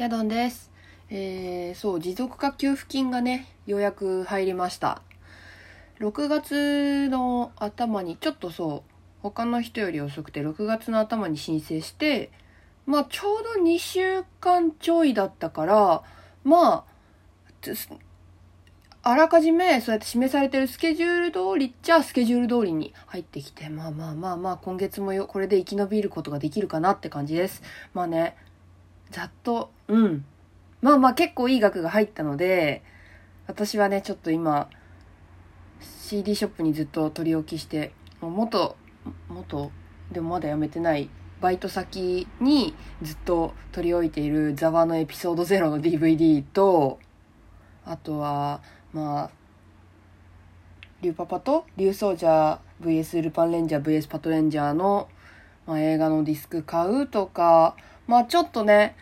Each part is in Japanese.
ヤドンです。えー、そう、持続化給付金がね、ようやく入りました。6月の頭に、ちょっとそう、他の人より遅くて、6月の頭に申請して、まあ、ちょうど2週間ちょいだったから、まあ、あらかじめそうやって示されてるスケジュール通りっちゃスケジュール通りに入ってきて、まあまあまあまあ、今月もよこれで生き延びることができるかなって感じです。まあね、ざっと、うん。まあまあ結構いい額が入ったので、私はね、ちょっと今、CD ショップにずっと取り置きして、もう元、元、でもまだ辞めてない、バイト先にずっと取り置いているザワのエピソード0の DVD と、あとは、まあ、リュウパパとリュウソージャー VS ルパンレンジャー VS パトレンジャーの、まあ、映画のディスク買うとか、まあちょっとね、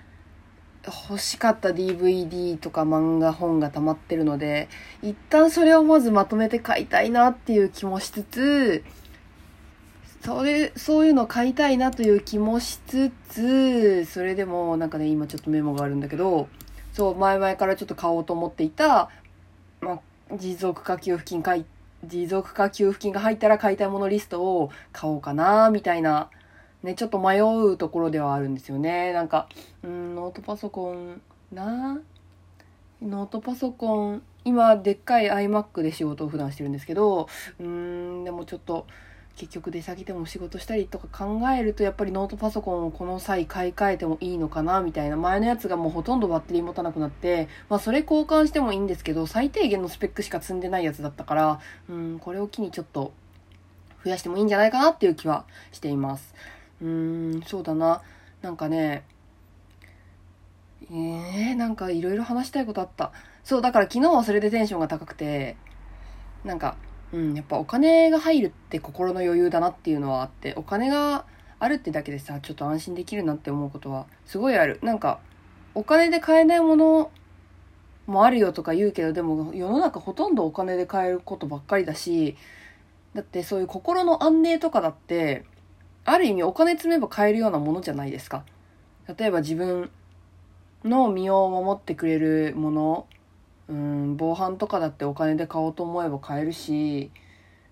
欲しかった DVD とか漫画本が溜まってるので、一旦それをまずまとめて買いたいなっていう気もしつつ、それ、そういうの買いたいなという気もしつつ、それでもなんかね、今ちょっとメモがあるんだけど、そう、前々からちょっと買おうと思っていた、まあ、持続化給付金買い、持続化給付金が入ったら買いたいものリストを買おうかな、みたいなね、ちょっと迷うところではあるんですよね。なんか、うん、ノートパソコンなノートパソコン、今、でっかい iMac で仕事を普段してるんですけど、うん、でもちょっと、結局出先でも仕事したりとか考えると、やっぱりノートパソコンをこの際買い替えてもいいのかな、みたいな。前のやつがもうほとんどバッテリー持たなくなって、まあそれ交換してもいいんですけど、最低限のスペックしか積んでないやつだったから、うん、これを機にちょっと、増やしてもいいんじゃないかなっていう気はしています。うーん、そうだな。なんかね、えー、なんかいろいろ話したいことあった。そう、だから昨日はそれでテンションが高くて、なんか、うん、やっぱお金が入るって心の余裕だなっていうのはあって、お金があるってだけでさ、ちょっと安心できるなって思うことはすごいある。なんか、お金で買えないものもあるよとか言うけど、でも世の中ほとんどお金で買えることばっかりだし、だってそういう心の安寧とかだって、ある意味お金積めば買えるようなものじゃないですか。例えば自分の身を守ってくれるもの、うん、防犯とかだってお金で買おうと思えば買えるし、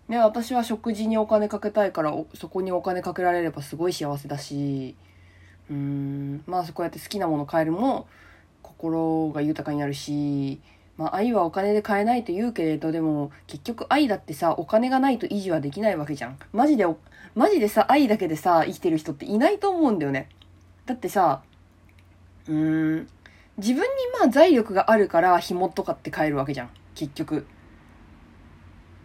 ね、私は食事にお金かけたいからそこにお金かけられればすごい幸せだし、うん、まあこうやって好きなもの買えるも心が豊かになるし、まあ愛はお金で買えないと言うけれど、でも結局愛だってさ、お金がないと維持はできないわけじゃん。マジで、マジでさ、愛だけでさ、生きてる人っていないと思うんだよね。だってさ、うーん、自分にまあ財力があるから紐とかって買えるわけじゃん。結局。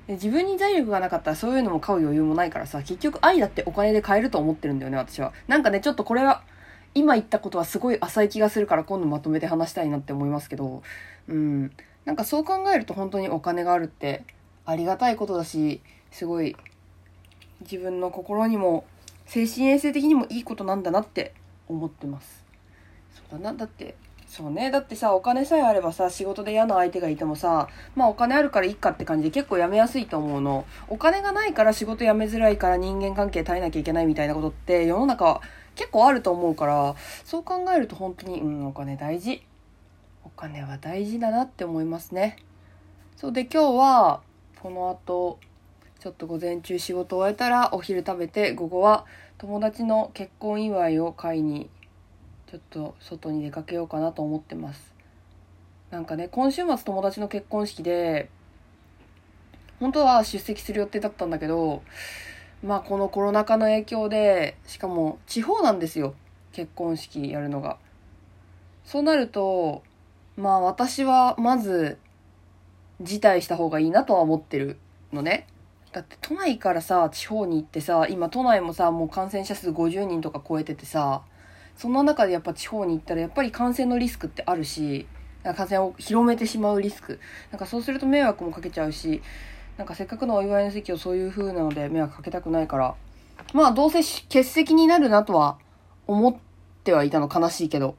自分に財力がなかったらそういうのも買う余裕もないからさ、結局愛だってお金で買えると思ってるんだよね、私は。なんかね、ちょっとこれは、今言ったことはすごい浅い気がするから今度まとめて話したいなって思いますけど、うん。なんかそう考えると本当にお金があるってありがたいことだし、すごい自分の心にも精神衛生的にもいいことなんだなって思ってます。そうだな。だって、そうね。だってさ、お金さえあればさ、仕事で嫌な相手がいてもさ、まあお金あるからいっかって感じで結構辞めやすいと思うの。お金がないから仕事辞めづらいから人間関係耐えなきゃいけないみたいなことって世の中結構あると思うから、そう考えると本当に、うん、お金大事。お金は大事だなって思いますね。そうで今日はこの後ちょっと午前中仕事終えたらお昼食べて午後は友達の結婚祝いを買いにちょっと外に出かけようかなと思ってます。なんかね今週末友達の結婚式で本当は出席する予定だったんだけどまあこのコロナ禍の影響でしかも地方なんですよ結婚式やるのが。そうなるとまあ私はまず辞退した方がいいなとは思ってるのね。だって都内からさ、地方に行ってさ、今都内もさ、もう感染者数50人とか超えててさ、そんな中でやっぱ地方に行ったらやっぱり感染のリスクってあるし、感染を広めてしまうリスク。なんかそうすると迷惑もかけちゃうし、なんかせっかくのお祝いの席をそういう風なので迷惑かけたくないから、まあどうせ欠席になるなとは思ってはいたの悲しいけど。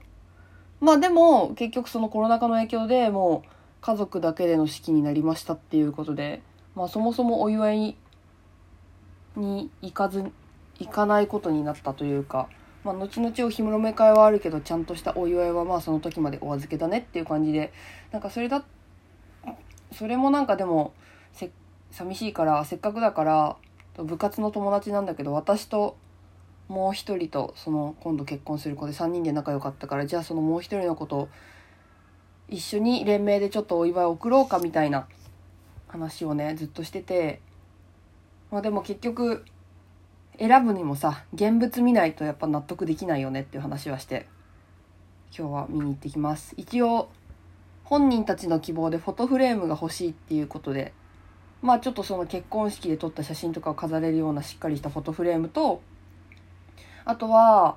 まあでも結局そのコロナ禍の影響でもう家族だけでの式になりましたっていうことで、まあそもそもお祝いに行かず、行かないことになったというか、まあ、後々お披露目会はあるけどちゃんとしたお祝いはまあその時までお預けだねっていう感じでなんかそれだそれもなんかでもせっ寂しいからせっかくだから部活の友達なんだけど私ともう一人とその今度結婚する子で3人で仲良かったからじゃあそのもう一人の子と一緒に連名でちょっとお祝いを送ろうかみたいな話をねずっとしててまあでも結局選ぶにもさ現物見ないとやっぱ納得できないよねっていう話はして今日は見に行ってきます。一応本人たちの希望でフォトフレームが欲しいっていうことでまあちょっとその結婚式で撮った写真とかを飾れるようなしっかりしたフォトフレームとあとは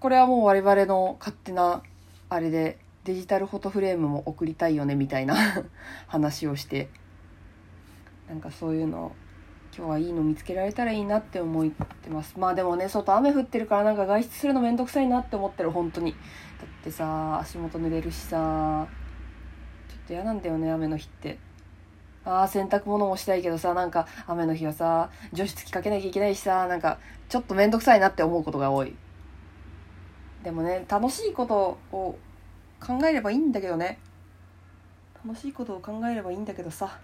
これはもう我々の勝手なあれでデジタルフォトフレームも送りたいよねみたいな 話をしてなんかそういうの今日はいいの見つけられたらいいなって思ってます。まあでもね外雨降ってるからなんか外出するのめんどくさいなって思ってる本当に。だってさ足元濡れるしさちょっと嫌なんだよね雨の日って。ああ洗濯物もしたいけどさなんか雨の日はさ除湿機かけなきゃいけないしさなんかちょっと面倒くさいなって思うことが多い。でもね楽しいことを考えればいいんだけどね。楽しいことを考えればいいんだけどさ。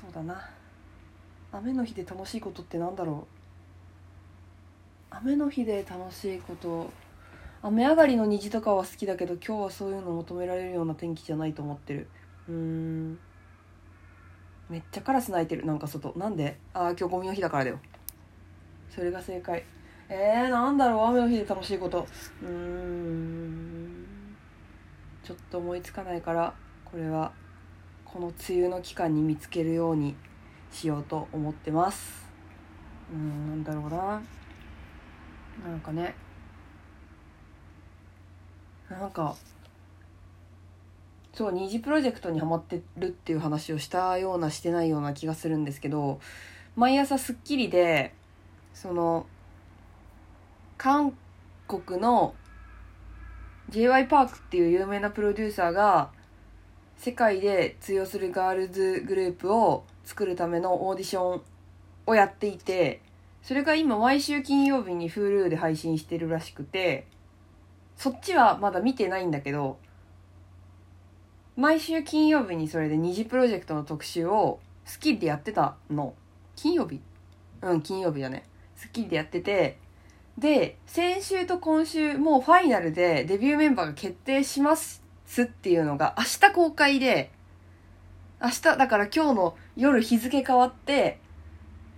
そうだな。雨の日で楽しいことってなんだろう？雨の日で楽しいこと。雨上がりの虹とかは好きだけど今日はそういうの求められるような天気じゃないと思ってる。うーん。めっちゃカラス鳴いてるなんか外。なんで？ああ今日ゴミの日だからだよ。それが正解。えー、なんだろう？雨の日で楽しいこと。うーん。ちょっと思いつかないからこれはこの梅雨の期間に見つけるようにしようと思ってます。うんなんだろうな。なんかね。なんかそう二次プロジェクトにハマってるっていう話をしたようなしてないような気がするんですけど毎朝『スッキリ』でその韓国の j y パークっていう有名なプロデューサーが世界で通用するガールズグループを作るためのオーディションをやっていてそれが今毎週金曜日に Hulu で配信してるらしくてそっちはまだ見てないんだけど毎週金曜日にそれで二次プロジェクトの特集をスッキリでやってたの。金曜日？うん金曜日だね。スッキリでやってて。で先週と今週もうファイナルでデビューメンバーが決定しますっていうのが明日公開で明日だから今日の夜日付変わって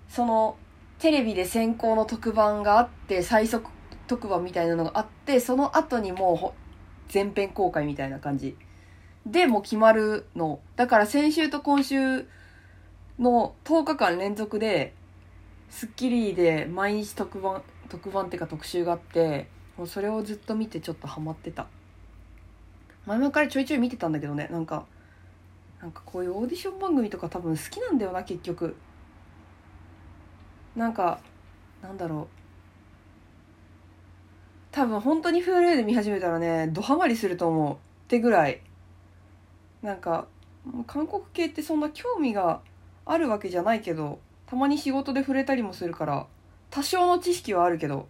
そのテレビで先行の特番があって最速特番みたいなのがあってその後にもう全編公開みたいな感じ。でも決まるの。だから先週と今週の10日間連続で、スッキリで毎日特番、特番っていうか特集があって、もうそれをずっと見てちょっとハマってた。前々からちょいちょい見てたんだけどね、なんか、なんかこういうオーディション番組とか多分好きなんだよな、結局。なんか、なんだろう。多分本当に Hulu で見始めたらね、ドハマりすると思う。ってぐらいなんか韓国系ってそんな興味があるわけじゃないけどたまに仕事で触れたりもするから多少の知識はあるけど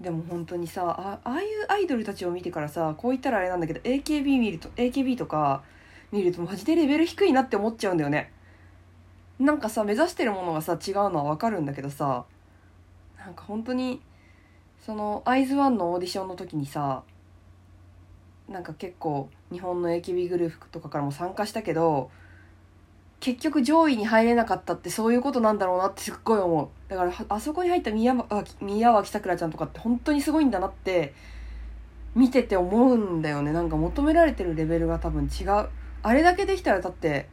でも本当にさあああいうアイドルたちを見てからさこう言ったらあれなんだけど AKB 見ると AKB とか見るとマジでレベル低いなって思っちゃうんだよね。なんかさ目指してるものがさ違うのはわかるんだけどさなんか本当にそのアイズワンのオーディションの時にさなんか結構日本の AKB グループとかからも参加したけど結局上位に入れなかったってそういうことなんだろうなってすっごい思う。だからあそこに入った宮脇宮脇さくらちゃんとかって本当にすごいんだなって見てて思うんだよね。なんか求められてるレベルが多分違う。あれだけできたらだって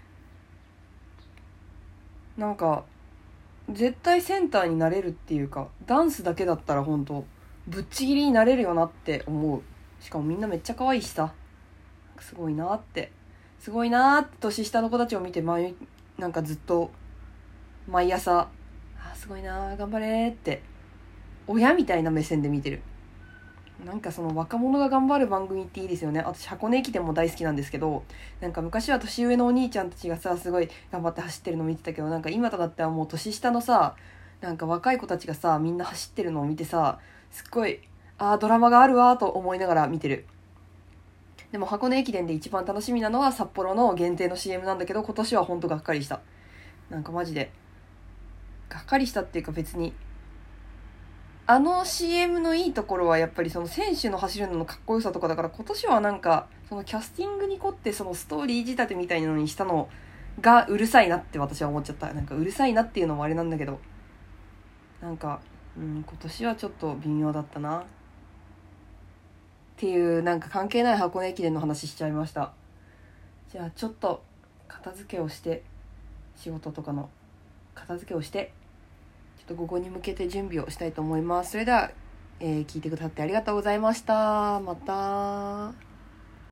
なんか絶対センターになれるっていうかダンスだけだったら本当ぶっちぎりになれるよなって思う。しかもみんなめっちゃ可愛いしさ。すごいなって。すごいなって年下の子たちを見て毎なんかずっと毎朝あすごいな頑張れって。親みたいな目線で見てる。なんかその若者が頑張る番組っていいですよね。私箱根駅伝も大好きなんですけどなんか昔は年上のお兄ちゃんたちがさすごい頑張って走ってるの見てたけどなんか今となってはもう年下のさなんか若い子たちがさみんな走ってるのを見てさすっごいああドラマがあるわと思いながら見てる。でも箱根駅伝で一番楽しみなのは札幌の限定の CM なんだけど今年はほんとがっかりした。なんかマジでがっかりしたっていうか別にあの CM のいいところはやっぱりその選手の走るののかっこよさとかだから今年はなんかそのキャスティングに凝ってそのストーリー仕立てみたいなのにしたのがうるさいなって私は思っちゃった。なんかうるさいなっていうのもあれなんだけどなんか、うん、今年はちょっと微妙だったな。っていうなんか関係ない箱根駅伝の話しちゃいました。じゃあちょっと片付けをして仕事とかの片付けをしてちょっと午後に向けて準備をしたいと思います。それでは、えー、聞いてくださってありがとうございました。また。